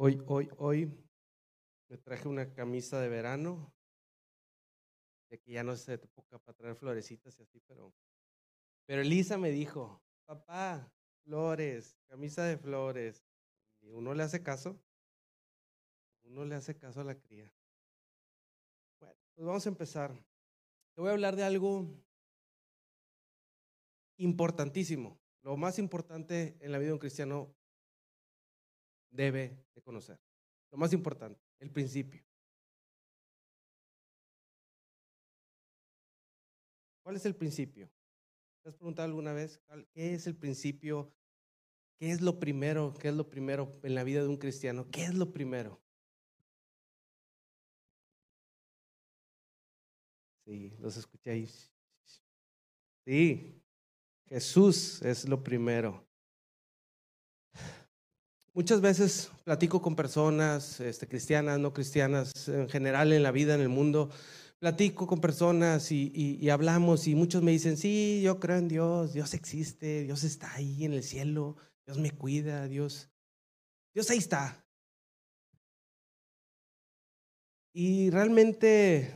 Hoy, hoy, hoy me traje una camisa de verano. De que ya no se época para traer florecitas y así, pero. Pero Elisa me dijo, papá, flores, camisa de flores. Y uno le hace caso. Uno le hace caso a la cría. Bueno, pues vamos a empezar. Te voy a hablar de algo importantísimo. Lo más importante en la vida de un cristiano debe de conocer. Lo más importante, el principio. ¿Cuál es el principio? ¿Te has preguntado alguna vez qué es el principio? ¿Qué es lo primero? ¿Qué es lo primero en la vida de un cristiano? ¿Qué es lo primero? Sí, los escucháis. Sí, Jesús es lo primero. Muchas veces platico con personas este, cristianas, no cristianas, en general en la vida, en el mundo. Platico con personas y, hablamos y muchos me dicen, sí, yo creo en Dios, Dios existe, Dios está ahí en el cielo, Dios me cuida, Dios, Dios ahí está. Y realmente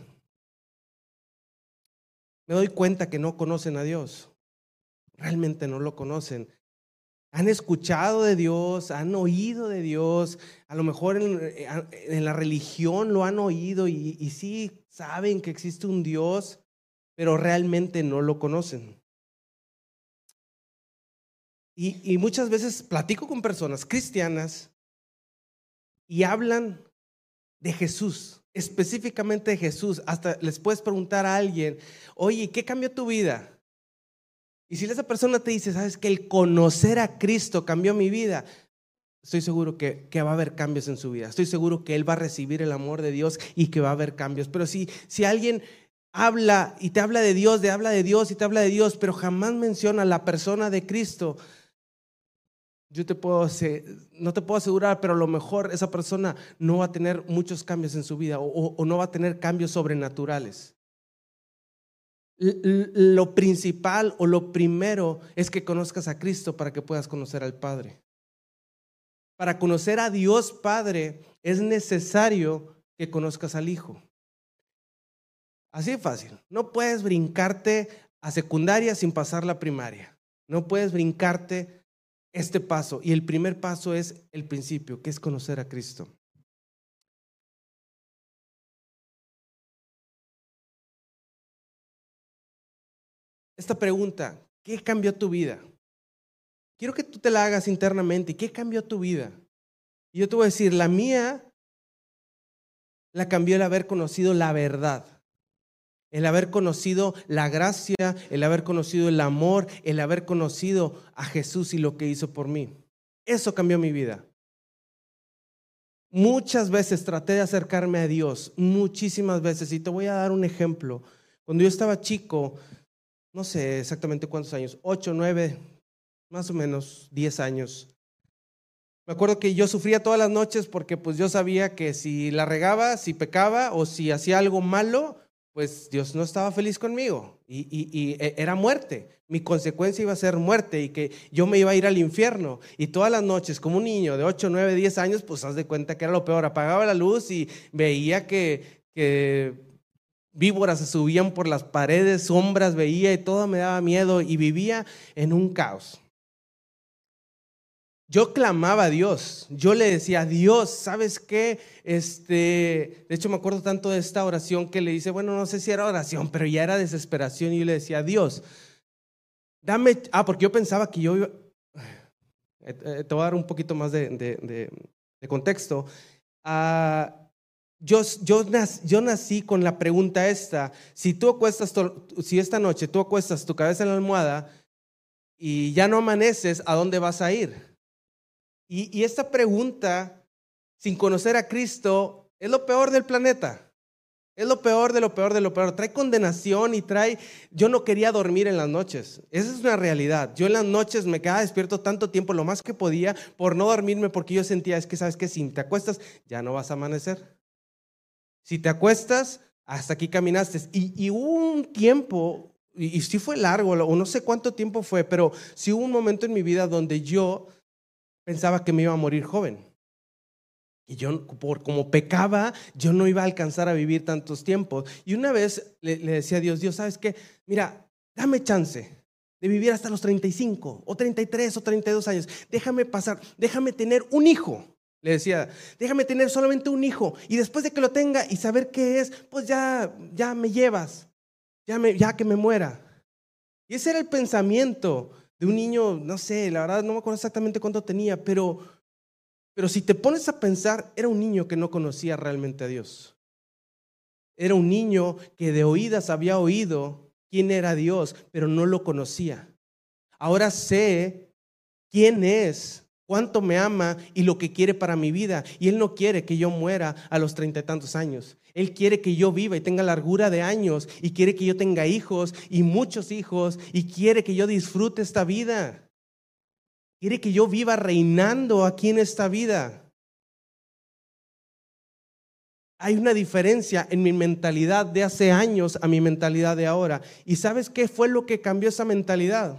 me doy cuenta que no conocen a Dios. Realmente no lo conocen han escuchado de Dios, han oído de Dios, a lo mejor en, eh, la religión lo han oído y, sí saben que existe un Dios, pero realmente no lo conocen. Y, y, muchas veces platico con personas cristianas y hablan de Jesús, específicamente de Jesús. Hasta les puedes preguntar a alguien, oye, ¿qué cambió tu vida? Y si esa persona te dice, sabes que el conocer a Cristo cambió mi vida, estoy seguro que, va a haber cambios en su vida. Estoy seguro que él va a recibir el amor de Dios y que va a haber cambios. Pero si, si alguien habla y te habla de Dios, te habla de Dios y te habla de Dios, pero jamás menciona la persona de Cristo, yo te puedo, no te puedo asegurar, pero a lo mejor esa persona no va a tener muchos cambios en su vida o no va a tener cambios sobrenaturales lo principal o lo primero es que conozcas a Cristo para que puedas conocer al Padre. Para conocer a Dios Padre es necesario que conozcas al Hijo. Así de fácil. No puedes brincarte a secundaria sin pasar la primaria. No puedes brincarte este paso. Y el primer paso es el principio, que es conocer a Cristo. Esta pregunta, ¿qué cambió tu vida? Quiero que tú te la hagas internamente. ¿Qué cambió tu vida? Y yo te voy a decir, la mía la cambió el haber conocido la verdad, el haber conocido la gracia, el haber conocido el amor, el haber conocido a Jesús y lo que hizo por mí. Eso cambió mi vida. Muchas veces traté de acercarme a Dios, muchísimas veces, y te voy a dar un ejemplo. Cuando yo estaba chico, no sé exactamente cuántos años, ocho, nueve, más o menos diez años. Me acuerdo que yo sufría todas las noches porque pues yo sabía que si la regaba, si pecaba o si hacía algo malo, pues Dios no estaba feliz conmigo y, y, e, era muerte. Mi consecuencia iba a ser muerte y que yo me iba a ir al infierno. Y todas las noches, como un niño de 8, 9, 10 años, pues haz de cuenta que era lo peor. Apagaba la luz y veía que, que Víboras se subían por las paredes, sombras veía y todo me daba miedo y vivía en un caos. Yo clamaba a Dios, yo le decía, Dios, ¿sabes qué? Este, de hecho me acuerdo tanto de esta oración que le dice, bueno, no sé si era oración, pero ya era desesperación y yo le decía, Dios, dame, ah, porque yo pensaba que yo iba, eh, eh, te voy a dar un poquito más de, de, contexto. Ah, yo, yo, nací con la pregunta esta, si tú acuestas, si esta noche tú acuestas tu cabeza en la almohada y ya no amaneces, ¿a dónde vas a ir? Y, y esta pregunta, sin conocer a Cristo, es lo peor del planeta. Es lo peor de lo peor de lo peor. Trae condenación y trae... Yo no quería dormir en las noches. Esa es una realidad. Yo en las noches me quedaba despierto tanto tiempo, lo más que podía, por no dormirme, porque yo sentía, es que sabes que si te acuestas, ya no vas a amanecer. Si te acuestas, hasta aquí caminaste. Y, hubo un tiempo, y, sí fue largo, o no sé cuánto tiempo fue, pero sí hubo un momento en mi vida donde yo pensaba que me iba a morir joven. Y yo, por como pecaba, yo no iba a alcanzar a vivir tantos tiempos. Y una vez le, le decía a Dios, Dios, ¿sabes qué? Mira, dame chance de vivir hasta los 35 o 33 o 32 años. Déjame pasar, déjame tener un hijo. Le decía, déjame tener solamente un hijo y después de que lo tenga y saber qué es, pues ya, ya me llevas, ya, me, ya que me muera. Y ese era el pensamiento de un niño, no sé, la verdad no me acuerdo exactamente cuánto tenía, pero, pero si te pones a pensar, era un niño que no conocía realmente a Dios. Era un niño que de oídas había oído quién era Dios, pero no lo conocía. Ahora sé quién es, cuánto me ama y lo que quiere para mi vida. Y Él no quiere que yo muera a los treinta y tantos años. Él quiere que yo viva y tenga largura de años y quiere que yo tenga hijos y muchos hijos y quiere que yo disfrute esta vida. Quiere que yo viva reinando aquí en esta vida hay una diferencia en mi mentalidad de hace años a mi mentalidad de ahora. ¿Y sabes qué fue lo que cambió esa mentalidad?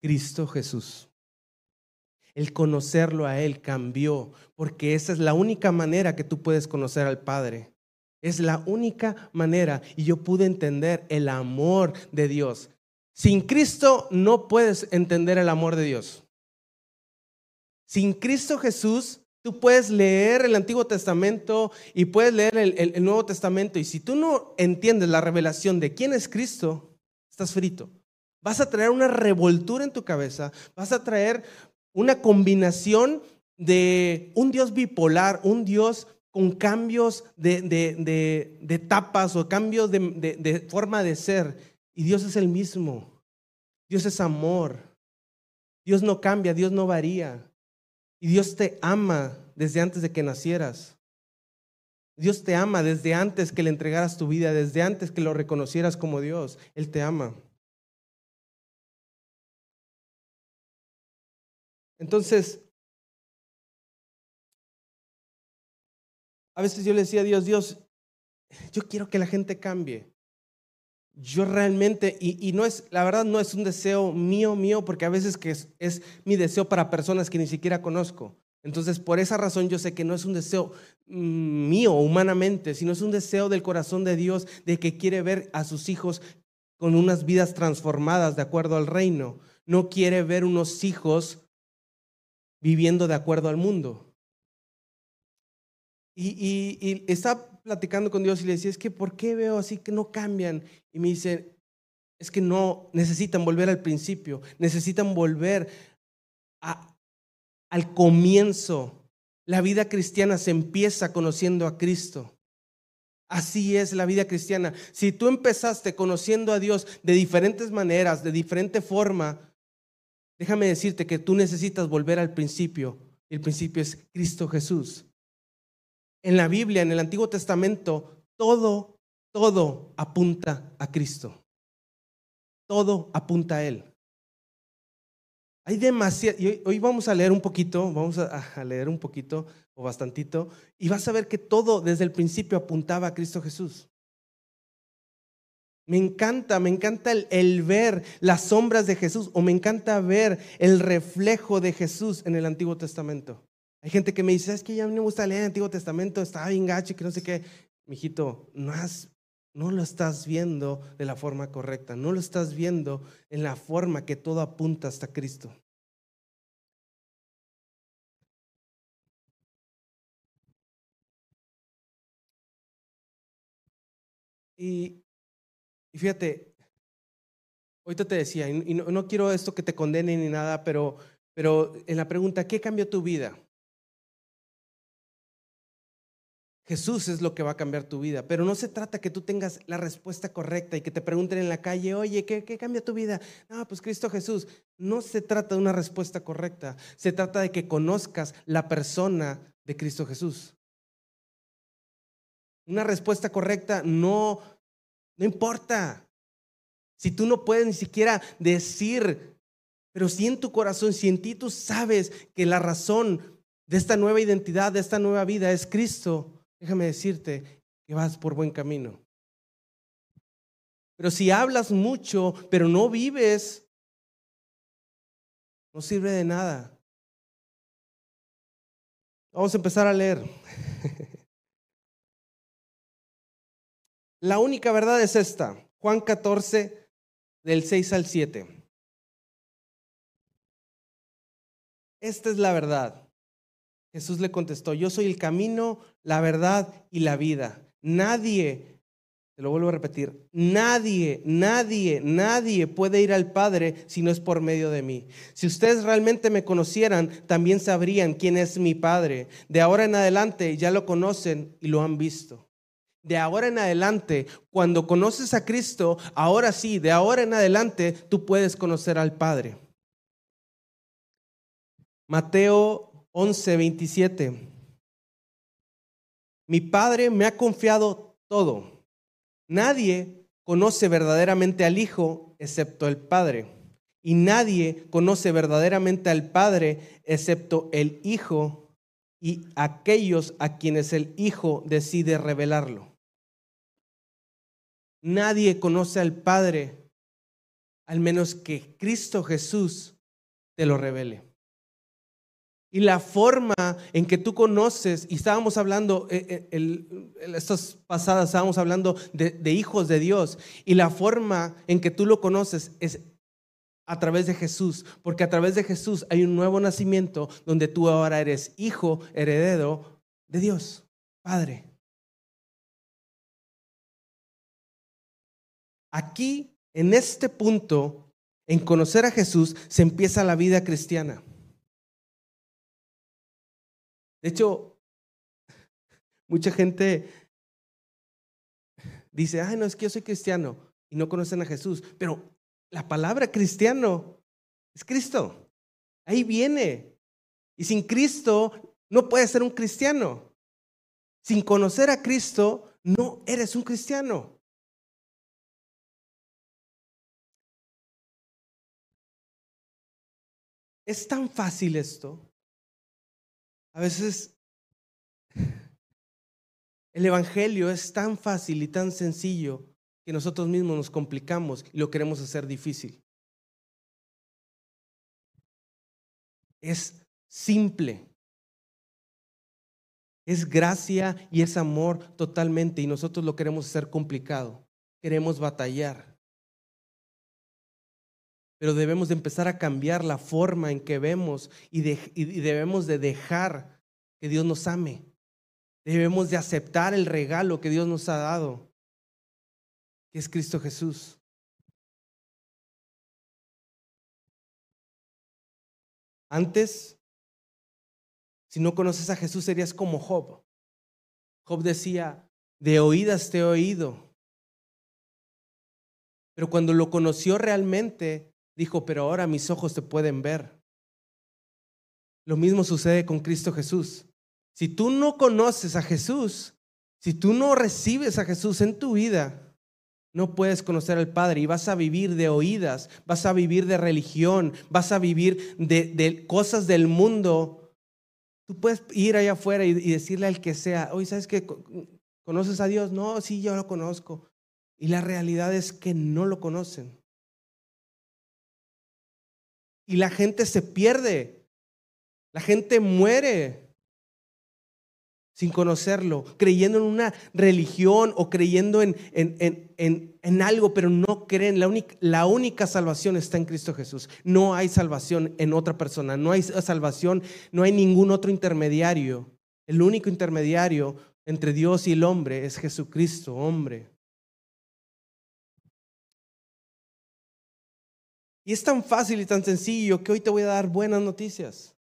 Cristo Jesús. El conocerlo a Él cambió, porque esa es la única manera que tú puedes conocer al Padre. Es la única manera. Y yo pude entender el amor de Dios. Sin Cristo no puedes entender el amor de Dios. Sin Cristo Jesús Tú puedes leer el Antiguo Testamento y puedes leer el, Nuevo Testamento y si tú no entiendes la revelación de quién es Cristo, estás frito. Vas a traer una revoltura en tu cabeza, vas a traer una combinación de un Dios bipolar, un Dios con cambios de, de, de etapas o cambios de forma de ser. Y Dios es el mismo. Dios es amor. Dios no cambia, Dios no varía. Y Dios te ama desde antes de que nacieras. Dios te ama desde antes que le entregaras tu vida, desde antes que lo reconocieras como Dios. Él te ama. Entonces, a veces yo le decía a Dios, Dios, yo quiero que la gente cambie yo realmente, y, no es, la verdad no es un deseo mío, mío, porque a veces que es, es, mi deseo para personas que ni siquiera conozco. Entonces, por esa razón yo sé que no es un deseo mm, mío humanamente, sino es un deseo del corazón de Dios de que quiere ver a sus hijos con unas vidas transformadas de acuerdo al reino. No quiere ver unos hijos viviendo de acuerdo al mundo. Y, y, platicando con Dios y le decía, es que ¿por qué veo así que no cambian? Y me dice, es que no, necesitan volver al principio, necesitan volver al comienzo. La vida cristiana se empieza conociendo a Cristo. Así es la vida cristiana. Si tú empezaste conociendo a Dios de diferentes maneras, de diferente forma, déjame decirte que tú necesitas volver al principio. El principio es Cristo Jesús en la Biblia, en el Antiguo Testamento, todo, todo apunta a Cristo. Todo apunta a Él. Hay demasiado, hoy vamos a leer un poquito, vamos a, leer un poquito o bastantito, y vas a ver que todo desde el principio apuntaba a Cristo Jesús. Me encanta, me encanta el, ver las sombras de Jesús o me encanta ver el reflejo de Jesús en el Antiguo Testamento. Hay gente que me dice, es que ya me gusta leer el Antiguo Testamento, está bien gacho, que no sé qué. Mijito, no, no lo estás viendo de la forma correcta, no lo estás viendo en la forma que todo apunta hasta Cristo. Y, fíjate, ahorita te decía, y no, quiero esto que te condene ni nada, pero, pero en la pregunta, ¿qué cambió tu vida? Jesús es lo que va a cambiar tu vida, pero no se trata que tú tengas la respuesta correcta y que te pregunten en la calle, oye, ¿qué, cambia tu vida? No, pues Cristo Jesús. No se trata de una respuesta correcta, se trata de que conozcas la persona de Cristo Jesús. Una respuesta correcta no, no importa. Si tú no puedes ni siquiera decir, pero si en tu corazón, si en ti tú sabes que la razón de esta nueva identidad, de esta nueva vida es Cristo, déjame decirte que vas por buen camino. Pero si hablas mucho, pero no vives, no sirve de nada. Vamos a empezar a leer. La única verdad es esta, Juan 14, del 6 al 7. Esta es la verdad. Jesús le contestó, yo soy el camino, la verdad y la vida. Nadie, te lo vuelvo a repetir, nadie, nadie, nadie puede ir al Padre si no es por medio de mí. Si ustedes realmente me conocieran, también sabrían quién es mi Padre. De ahora en adelante ya lo conocen y lo han visto. De ahora en adelante, cuando conoces a Cristo, ahora sí, de ahora en adelante tú puedes conocer al Padre. Mateo 11, 27. Mi Padre me ha confiado todo. Nadie conoce verdaderamente al Hijo excepto el Padre. Y nadie conoce verdaderamente al Padre excepto el Hijo y aquellos a quienes el Hijo decide revelarlo. Nadie conoce al Padre al menos que Cristo Jesús te lo revele. Y la forma en que tú conoces, y estábamos hablando, eh, eh, estas pasadas estábamos hablando de, de hijos de Dios, y la forma en que tú lo conoces es a través de Jesús, porque a través de Jesús hay un nuevo nacimiento donde tú ahora eres hijo, heredero de Dios, Padre. Aquí, en este punto, en conocer a Jesús, se empieza la vida cristiana. De hecho, mucha gente dice, ay, no, es que yo soy cristiano y no conocen a Jesús, pero la palabra cristiano es Cristo. Ahí viene. Y sin Cristo no puedes ser un cristiano. Sin conocer a Cristo no eres un cristiano. Es tan fácil esto. A veces el Evangelio es tan fácil y tan sencillo que nosotros mismos nos complicamos y lo queremos hacer difícil. Es simple. Es gracia y es amor totalmente y nosotros lo queremos hacer complicado. Queremos batallar. Pero debemos de empezar a cambiar la forma en que vemos y, debemos de dejar que Dios nos ame. Debemos de aceptar el regalo que Dios nos ha dado, que es Cristo Jesús. Antes, si no conoces a Jesús, serías como Job. Job decía, de oídas te he oído. Pero cuando lo conoció realmente, dijo, pero ahora mis ojos te pueden ver. Lo mismo sucede con Cristo Jesús. Si tú no conoces a Jesús, si tú no recibes a Jesús en tu vida, no puedes conocer al Padre y vas a vivir de oídas, vas a vivir de religión, vas a vivir de, cosas del mundo. Tú puedes ir allá afuera y, y decirle al que sea, oye, ¿sabes qué? ¿Conoces a Dios? No, sí, yo lo conozco. Y la realidad es que no lo conocen. Y la gente se pierde. La gente muere sin conocerlo, creyendo en una religión o creyendo en, en, en, en algo, pero no creen. La única, la única salvación está en Cristo Jesús. No hay salvación en otra persona, no hay salvación, no hay ningún otro intermediario. El único intermediario entre Dios y el hombre es Jesucristo, hombre. Y es tan fácil y tan sencillo que hoy te voy a dar buenas noticias.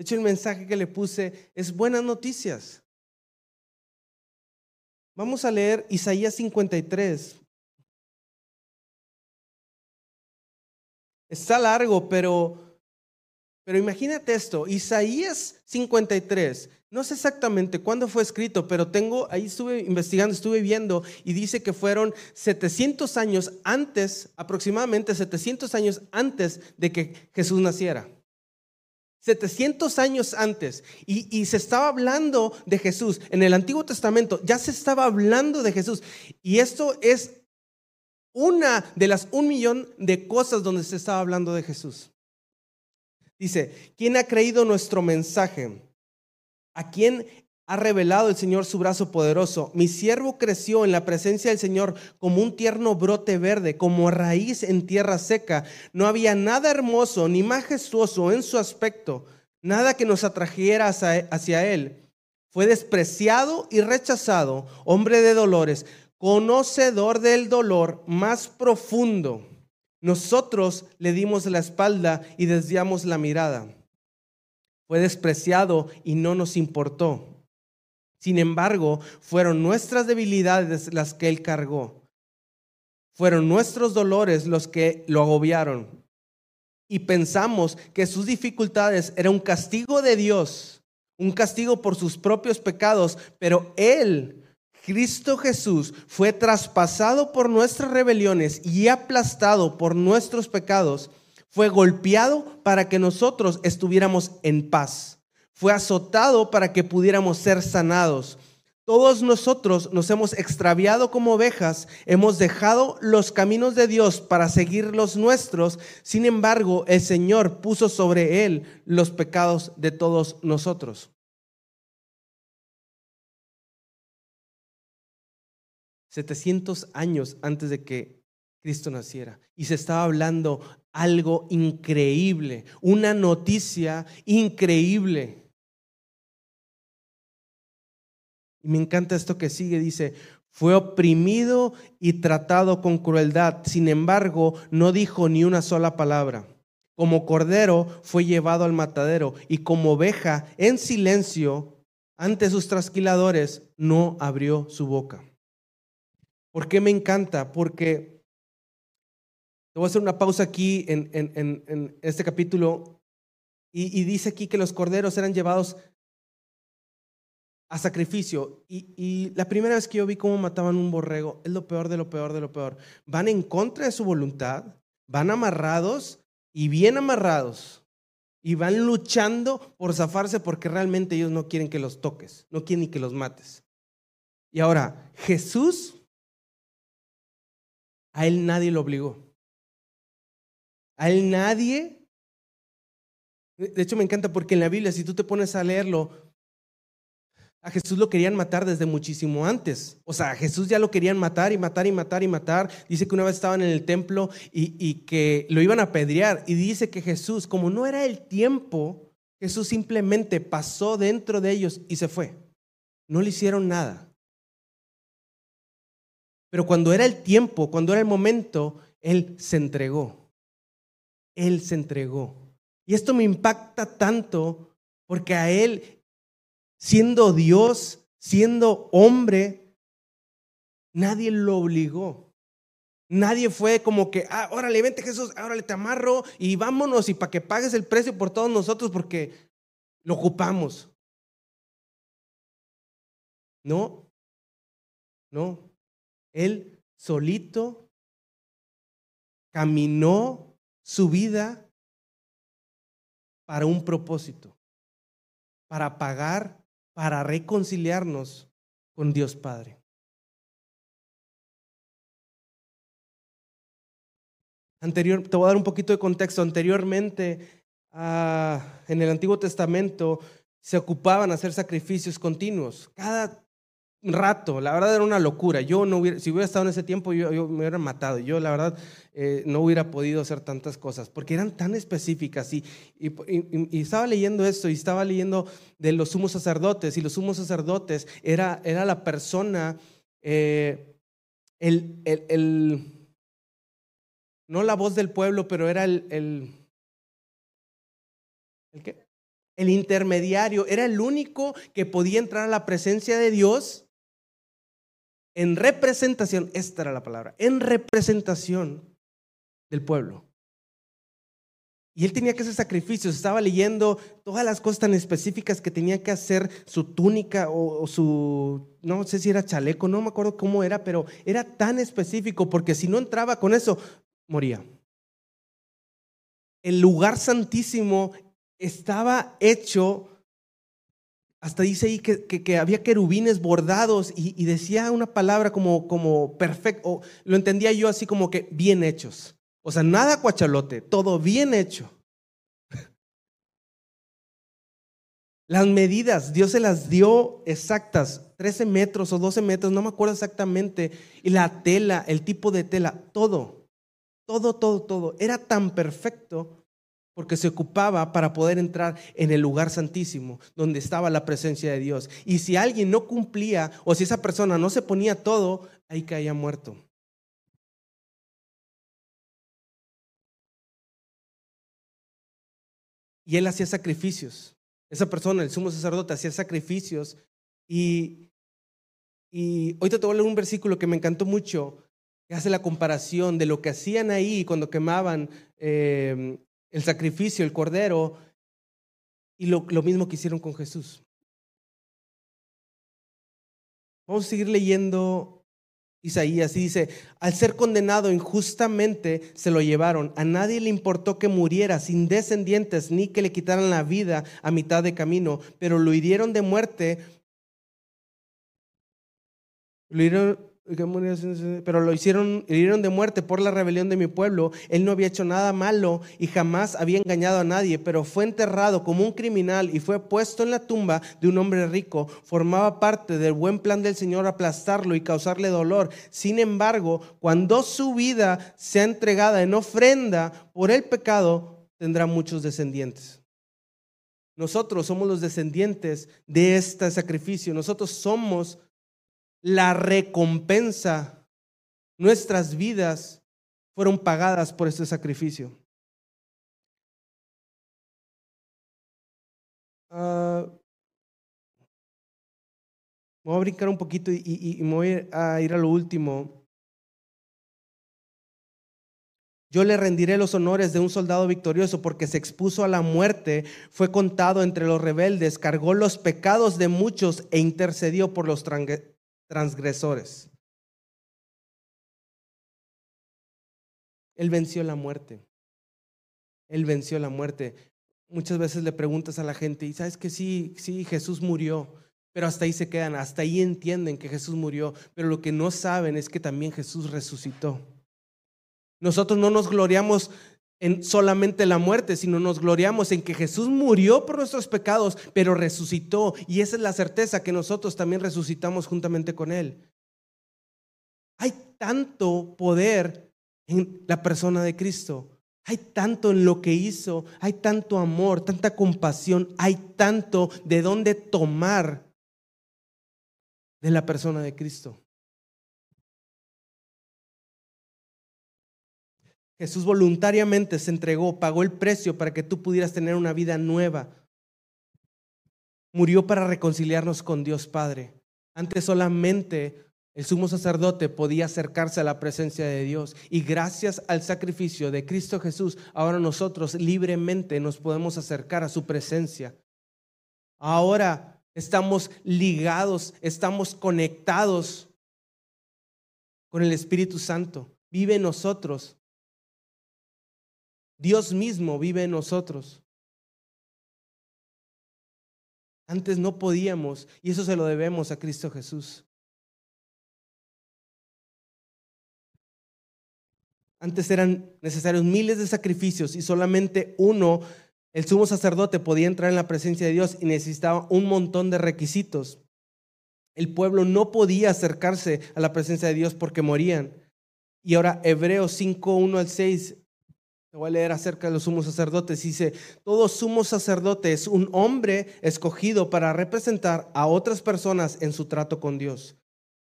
De hecho, el mensaje que le puse es buenas noticias. Vamos a leer Isaías 53. Está largo, pero, pero imagínate esto. Isaías 53 no sé exactamente cuándo fue escrito, pero tengo, ahí estuve investigando, estuve viendo y dice que fueron 700 años antes, aproximadamente 700 años antes de que Jesús naciera. 700 años antes. Y, se estaba hablando de Jesús. En el Antiguo Testamento ya se estaba hablando de Jesús. Y esto es una de las un millón de cosas donde se estaba hablando de Jesús. Dice, ¿quién ha creído nuestro mensaje? a quien ha revelado el Señor su brazo poderoso. Mi siervo creció en la presencia del Señor como un tierno brote verde, como raíz en tierra seca. No había nada hermoso ni majestuoso en su aspecto, nada que nos atrajera hacia él. Fue despreciado y rechazado, hombre de dolores, conocedor del dolor más profundo. Nosotros le dimos la espalda y desviamos la mirada. Fue despreciado y no nos importó. Sin embargo, fueron nuestras debilidades las que Él cargó. Fueron nuestros dolores los que lo agobiaron. Y pensamos que sus dificultades eran un castigo de Dios, un castigo por sus propios pecados, pero Él, Cristo Jesús, fue traspasado por nuestras rebeliones y aplastado por nuestros pecados. Fue golpeado para que nosotros estuviéramos en paz fue azotado para que pudiéramos ser sanados. Todos nosotros nos hemos extraviado como ovejas, hemos dejado los caminos de Dios para seguir los nuestros, sin embargo el Señor puso sobre él los pecados de todos nosotros. Setecientos años antes de que Cristo naciera. Y se estaba hablando algo increíble, una noticia increíble. Y me encanta esto que sigue, dice, fue oprimido y tratado con crueldad, sin embargo, no dijo ni una sola palabra. Como cordero fue llevado al matadero y como oveja en silencio ante sus trasquiladores no abrió su boca. ¿Por qué me encanta? Porque te voy a hacer una pausa aquí en, en, este capítulo y dice aquí que los corderos eran llevados a sacrificio. Y, la primera vez que yo vi cómo mataban un borrego, es lo peor de lo peor de lo peor. Van en contra de su voluntad, van amarrados y bien amarrados. Y van luchando por zafarse porque realmente ellos no quieren que los toques, no quieren ni que los mates. Y ahora, Jesús, a él nadie lo obligó. A él nadie. De hecho, me encanta porque en la Biblia, si tú te pones a leerlo, a Jesús lo querían matar desde muchísimo antes. O sea, a Jesús ya lo querían matar y matar y matar y matar. Dice que una vez estaban en el templo y, que lo iban a apedrear. Y dice que Jesús, como no era el tiempo, Jesús simplemente pasó dentro de ellos y se fue. No le hicieron nada. Pero cuando era el tiempo, cuando era el momento, Él se entregó. Él se entregó. Y esto me impacta tanto porque a Él siendo Dios, siendo hombre, nadie lo obligó. Nadie fue como que, ah, órale, vente Jesús, órale, te amarro y vámonos y para que pagues el precio por todos nosotros porque lo ocupamos. No, no. Él solito caminó su vida para un propósito, para pagar para reconciliarnos con Dios Padre. Anterior, te voy a dar un poquito de contexto. Anteriormente, ah, en el Antiguo Testamento, se ocupaban hacer sacrificios continuos. Cada rato, la verdad era una locura. Yo no hubiera, si hubiera estado en ese tiempo, yo, me hubiera matado. Yo, la verdad, eh, no hubiera podido hacer tantas cosas porque eran tan específicas. Y, y, estaba leyendo esto y estaba leyendo de los sumos sacerdotes. Y los sumos sacerdotes era, era la persona, eh, el, el, el, no la voz del pueblo, pero era el, el, ¿el qué? El intermediario era el único que podía entrar a la presencia de Dios en representación, esta era la palabra, en representación del pueblo. Y él tenía que hacer sacrificios, estaba leyendo todas las cosas tan específicas que tenía que hacer, su túnica o, su, no sé si era chaleco, no me acuerdo cómo era, pero era tan específico porque si no entraba con eso, moría. El lugar santísimo estaba hecho hasta dice ahí que, había querubines bordados y, decía una palabra como, como perfecto, lo entendía yo así como que bien hechos. O sea, nada cuachalote, todo bien hecho. Las medidas, Dios se las dio exactas, 13 metros o 12 metros, no me acuerdo exactamente. Y la tela, el tipo de tela, todo, todo, todo, todo. Era tan perfecto porque se ocupaba para poder entrar en el lugar santísimo, donde estaba la presencia de Dios. Y si alguien no cumplía o si esa persona no se ponía todo, ahí caía muerto. Y él hacía sacrificios. Esa persona, el sumo sacerdote, hacía sacrificios. Y, y hoy te voy a leer un versículo que me encantó mucho, que hace la comparación de lo que hacían ahí cuando quemaban eh, el sacrificio, el cordero, y lo, lo mismo que hicieron con Jesús. Vamos a seguir leyendo Isaías dice, al ser condenado injustamente se lo llevaron. A nadie le importó que muriera sin descendientes ni que le quitaran la vida a mitad de camino, pero lo hirieron de muerte. Lo hirieron, pero lo hicieron, hirieron de muerte por la rebelión de mi pueblo. Él no había hecho nada malo y jamás había engañado a nadie, pero fue enterrado como un criminal y fue puesto en la tumba de un hombre rico. Formaba parte del buen plan del Señor aplastarlo y causarle dolor. Sin embargo, cuando su vida sea entregada en ofrenda por el pecado, tendrá muchos descendientes. Nosotros somos los descendientes de este sacrificio. Nosotros somos la recompensa, nuestras vidas fueron pagadas por este sacrificio. Uh, voy a brincar un poquito y, y, me voy a ir a lo último. Yo le rendiré los honores de un soldado victorioso porque se expuso a la muerte, fue contado entre los rebeldes, cargó los pecados de muchos e intercedió por los transgresores. Él venció la muerte. Él venció la muerte. Muchas veces le preguntas a la gente, y sabes que sí, sí, Jesús murió, pero hasta ahí se quedan, hasta ahí entienden que Jesús murió, pero lo que no saben es que también Jesús resucitó. Nosotros no nos gloriamos en solamente la muerte, sino nos gloriamos en que Jesús murió por nuestros pecados, pero resucitó. Y esa es la certeza que nosotros también resucitamos juntamente con Él. Hay tanto poder en la persona de Cristo. Hay tanto en lo que hizo, hay tanto amor, tanta compasión, hay tanto de dónde tomar de la persona de Cristo. Jesús voluntariamente se entregó, pagó el precio para que tú pudieras tener una vida nueva. Murió para reconciliarnos con Dios Padre. Antes solamente el sumo sacerdote podía acercarse a la presencia de Dios y gracias al sacrificio de Cristo Jesús, ahora nosotros libremente nos podemos acercar a su presencia. Ahora estamos ligados, estamos conectados con el Espíritu Santo. Vive en nosotros Dios mismo vive en nosotros. Antes no podíamos y eso se lo debemos a Cristo Jesús. Antes eran necesarios miles de sacrificios y solamente uno, el sumo sacerdote, podía entrar en la presencia de Dios y necesitaba un montón de requisitos. El pueblo no podía acercarse a la presencia de Dios porque morían. Y ahora Hebreos 5, 1 al 6 te voy a leer acerca de los sumos sacerdotes. Dice, todo sumo sacerdote es un hombre escogido para representar a otras personas en su trato con Dios.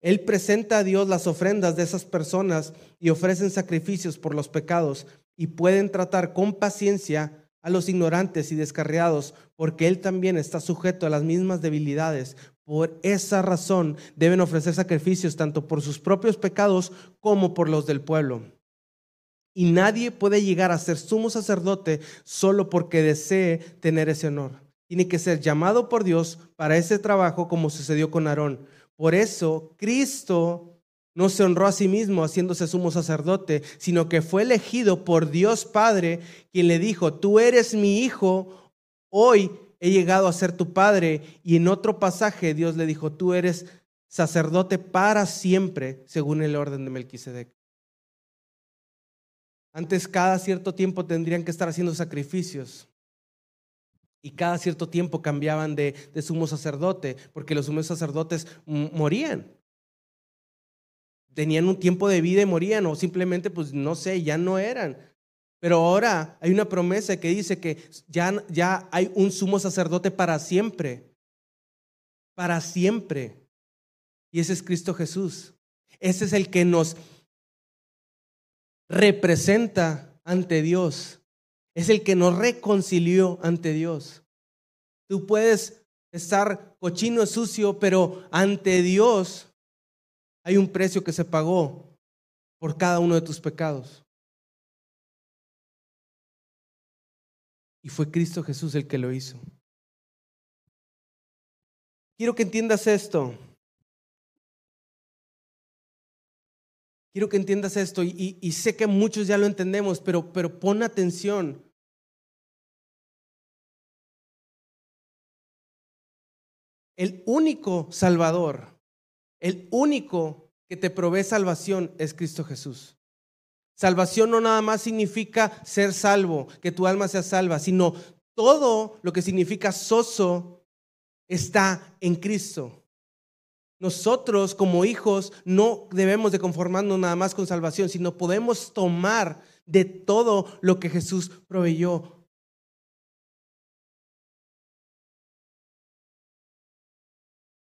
Él presenta a Dios las ofrendas de esas personas y ofrecen sacrificios por los pecados y pueden tratar con paciencia a los ignorantes y descarriados, porque Él también está sujeto a las mismas debilidades. Por esa razón deben ofrecer sacrificios tanto por sus propios pecados como por los del pueblo. Y nadie puede llegar a ser sumo sacerdote solo porque desee tener ese honor. Tiene que ser llamado por Dios para ese trabajo como sucedió con Aarón. Por eso Cristo no se honró a sí mismo haciéndose sumo sacerdote, sino que fue elegido por Dios Padre, quien le dijo, tú eres mi hijo, hoy he llegado a ser tu padre. Y en otro pasaje Dios le dijo, tú eres sacerdote para siempre, según el orden de Melquisedec. Antes cada cierto tiempo tendrían que estar haciendo sacrificios. Y cada cierto tiempo cambiaban de, sumo sacerdote, porque los sumos sacerdotes morían. Tenían un tiempo de vida y morían, o simplemente, pues no sé, ya no eran. Pero ahora hay una promesa que dice que ya, ya hay un sumo sacerdote para siempre. Para siempre. Y ese es Cristo Jesús. Ese es el que nos representa ante Dios. Es el que nos reconcilió ante Dios. Tú puedes estar cochino, sucio, pero ante Dios hay un precio que se pagó por cada uno de tus pecados. Y fue Cristo Jesús el que lo hizo. Quiero que entiendas esto. Quiero que entiendas esto y, sé que muchos ya lo entendemos, pero, pero pon atención. El único Salvador, el único que te provee salvación es Cristo Jesús. Salvación no nada más significa ser salvo, que tu alma sea salva, sino todo lo que significa soso está en Cristo. Nosotros como hijos no debemos de conformarnos nada más con salvación, sino podemos tomar de todo lo que Jesús proveyó.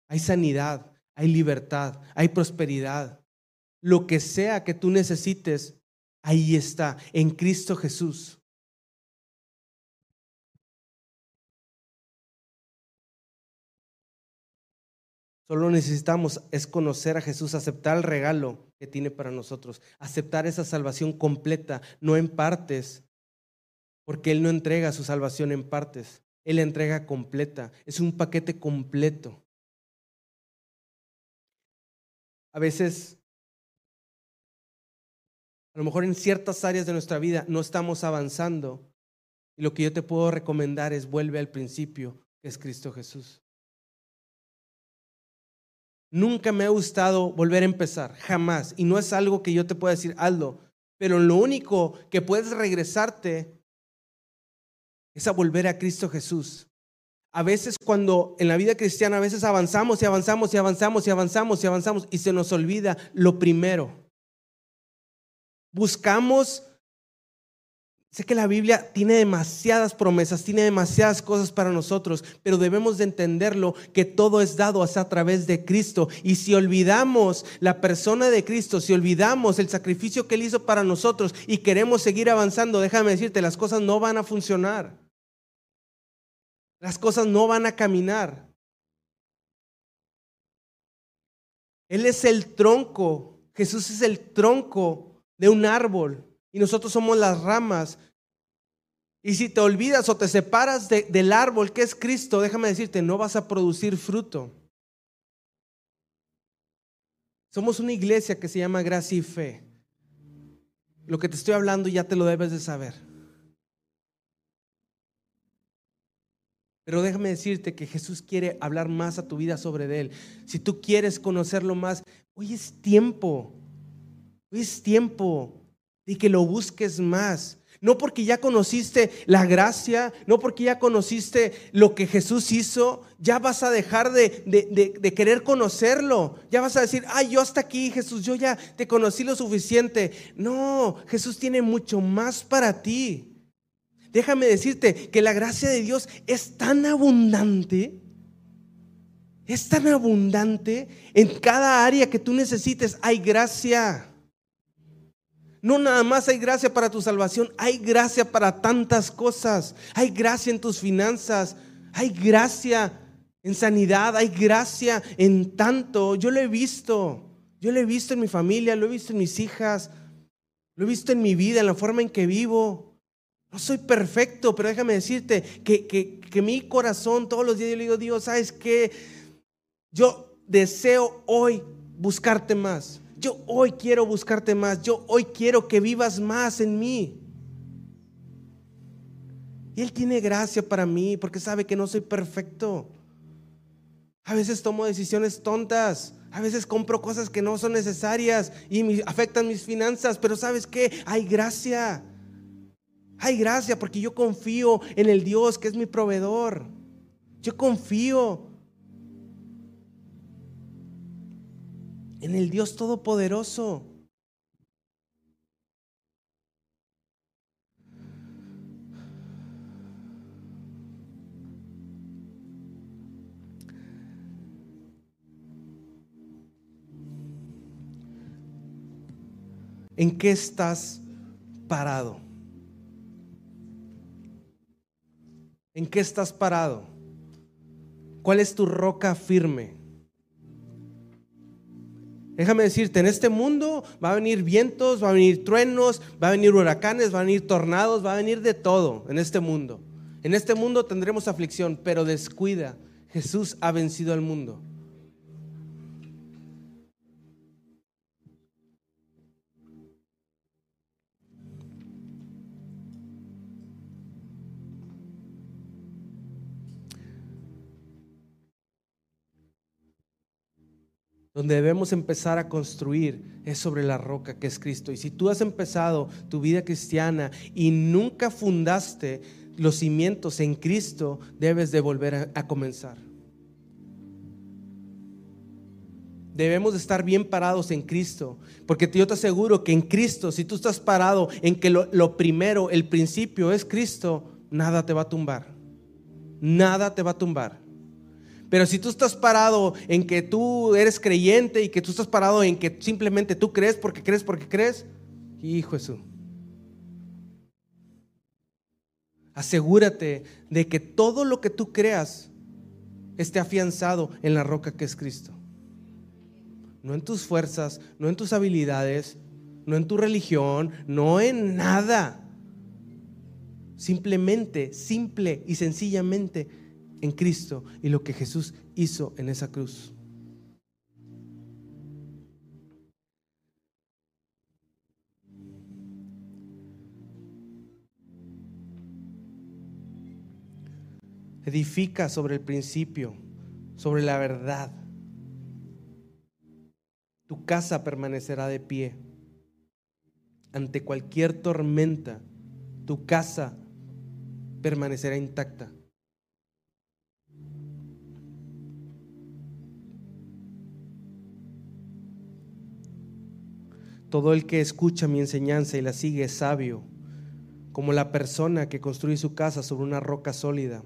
Hay sanidad, hay libertad, hay prosperidad. Lo que sea que tú necesites, ahí está, en Cristo Jesús. Solo necesitamos es conocer a Jesús, aceptar el regalo que tiene para nosotros, aceptar esa salvación completa, no en partes, porque Él no entrega su salvación en partes, Él la entrega completa, es un paquete completo. A veces, a lo mejor en ciertas áreas de nuestra vida no estamos avanzando y lo que yo te puedo recomendar es vuelve al principio, que es Cristo Jesús. Nunca me ha gustado volver a empezar, jamás. Y no es algo que yo te pueda decir, Aldo, pero lo único que puedes regresarte es a volver a Cristo Jesús. A veces cuando en la vida cristiana, a veces avanzamos y avanzamos y avanzamos y avanzamos y avanzamos y se nos olvida lo primero. Buscamos Sé que la Biblia tiene demasiadas promesas, tiene demasiadas cosas para nosotros, pero debemos de entenderlo que todo es dado a través de Cristo. Y si olvidamos la persona de Cristo, si olvidamos el sacrificio que Él hizo para nosotros y queremos seguir avanzando, déjame decirte, las cosas no van a funcionar. Las cosas no van a caminar. Él es el tronco, Jesús es el tronco de un árbol y nosotros somos las ramas. Y si te olvidas o te separas del árbol que es Cristo, déjame decirte, no vas a producir fruto. Somos una iglesia que se llama Gracia y Fe. Lo que te estoy hablando ya te lo debes de saber. Pero déjame decirte que Jesús quiere hablar más a tu vida sobre Él. Si tú quieres conocerlo más, hoy es tiempo. Hoy es tiempo y que lo busques más. No porque ya conociste la gracia, no porque ya conociste lo que Jesús hizo, ya vas a dejar de, de, querer conocerlo. Ya vas a decir, ay, yo hasta aquí, Jesús, yo ya te conocí lo suficiente. No, Jesús tiene mucho más para ti. Déjame decirte que la gracia de Dios es tan abundante, es tan abundante, en cada área que tú necesites hay gracia. No nada más hay gracia para tu salvación, hay gracia para tantas cosas. Hay gracia en tus finanzas, hay gracia en sanidad, hay gracia en tanto. Yo lo he visto, yo lo he visto en mi familia, lo he visto en mis hijas, lo he visto en mi vida, en la forma en que vivo. No soy perfecto, pero déjame decirte que, que, mi corazón todos los días yo le digo, Dios, ¿sabes qué? Yo deseo hoy buscarte más yo hoy quiero buscarte más, yo hoy quiero que vivas más en mí. Y Él tiene gracia para mí porque sabe que no soy perfecto. A veces tomo decisiones tontas, a veces compro cosas que no son necesarias y me afectan mis finanzas, pero ¿sabes qué? Hay gracia. Ay, gracias, porque yo confío en el Dios que es mi proveedor. Yo confío en el Dios Todopoderoso. ¿En qué estás parado? ¿En qué estás parado? ¿Cuál es tu roca firme? Déjame decirte, en este mundo va a venir vientos, va a venir truenos, va a venir huracanes, va a venir tornados, va a venir de todo en este mundo. En este mundo tendremos aflicción, pero descuida, Jesús ha vencido al mundo. Donde debemos empezar a construir es sobre la roca que es Cristo. Y si tú has empezado tu vida cristiana y nunca fundaste los cimientos en Cristo, debes de volver a, comenzar. Debemos de estar bien parados en Cristo, porque yo te aseguro que en Cristo, si tú estás parado en que lo, lo primero, el principio es Cristo, nada te va a tumbar. Nada te va a tumbar. Pero si tú estás parado en que tú eres creyente y que tú estás parado en que simplemente tú crees porque crees porque crees, hijo Jesús. Asegúrate de que todo lo que tú creas esté afianzado en la roca que es Cristo. No en tus fuerzas, no en tus habilidades, no en tu religión, no en nada. Simplemente, simple y sencillamente en Cristo y lo que Jesús hizo en esa cruz. Edifica sobre el principio, sobre la verdad. Tu casa permanecerá de pie. Ante cualquier tormenta, tu casa permanecerá intacta. Todo el que escucha mi enseñanza y la sigue es sabio, como la persona que construye su casa sobre una roca sólida.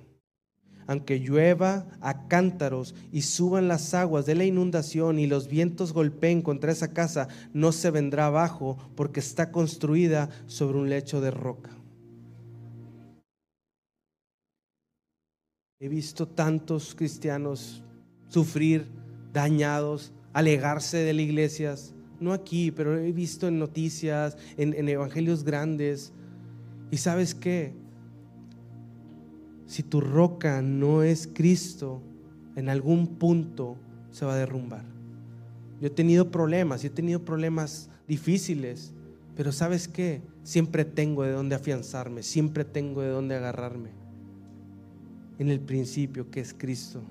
Aunque llueva a cántaros y suban las aguas de la inundación y los vientos golpeen contra esa casa, no se vendrá abajo porque está construida sobre un lecho de roca. He visto tantos cristianos sufrir, dañados, alegarse de las iglesias, no aquí, pero he visto en noticias, en, evangelios grandes. Y sabes qué? Si tu roca no es Cristo, en algún punto se va a derrumbar. Yo he tenido problemas, he tenido problemas difíciles, pero ¿sabes qué? Siempre tengo de dónde afianzarme, siempre tengo de dónde agarrarme. En el principio que es Cristo.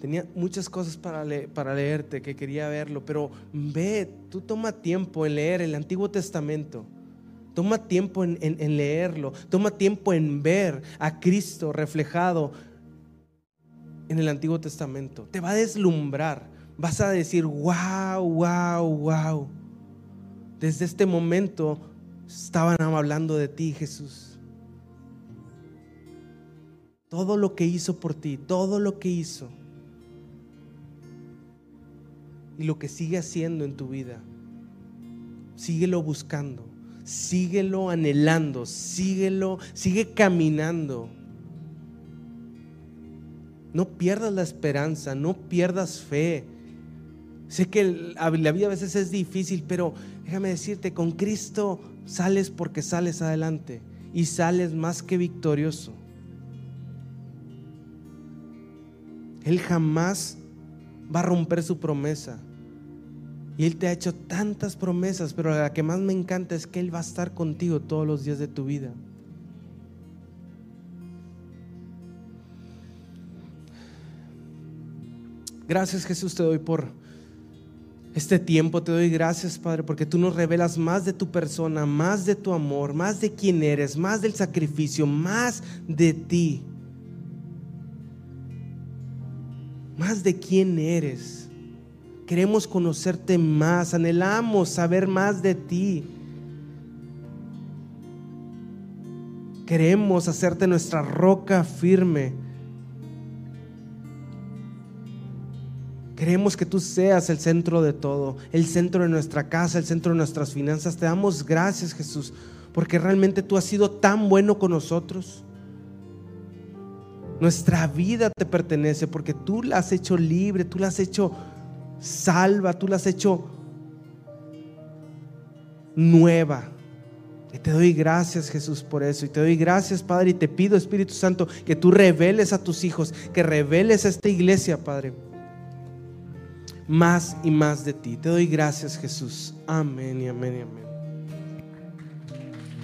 Tenía muchas cosas para, para leerte que quería verlo, pero ve, tú toma tiempo en leer el Antiguo Testamento. Toma tiempo en, leerlo. Toma tiempo en ver a Cristo reflejado en el Antiguo Testamento. Te va a deslumbrar. Vas a decir, wow, wow, wow. Desde este momento estaban hablando de ti, Jesús. Todo lo que hizo por ti, todo lo que hizo y lo que sigue haciendo en tu vida. Síguelo buscando, síguelo anhelando, síguelo, sigue caminando. No pierdas la esperanza, no pierdas fe. Sé que la vida a veces es difícil, pero déjame decirte, con Cristo sales porque sales adelante y sales más que victorioso. Él jamás va a romper su promesa. Y Él te ha hecho tantas promesas, pero la que más me encanta es que Él va a estar contigo todos los días de tu vida. Gracias Jesús te doy por este tiempo. Te doy gracias, Padre, porque tú nos revelas más de tu persona, más de tu amor, más de quién eres, más del sacrificio, más de ti. Más de quién eres. Queremos conocerte más, anhelamos saber más de ti. Queremos hacerte nuestra roca firme Queremos que tú seas el centro de todo, el centro de nuestra casa, el centro de nuestras finanzas. Te damos gracias, Jesús, porque realmente tú has sido tan bueno con nosotros. Nuestra vida te pertenece porque tú la has hecho libre, tú la has hecho salva, tú la has hecho nueva. Y te doy gracias, Jesús, por eso. Y te doy gracias, Padre. Y te pido, Espíritu Santo, que tú reveles a tus hijos, que reveles a esta iglesia, Padre más y más de ti. Te doy gracias, Jesús. Amén y amén y amén.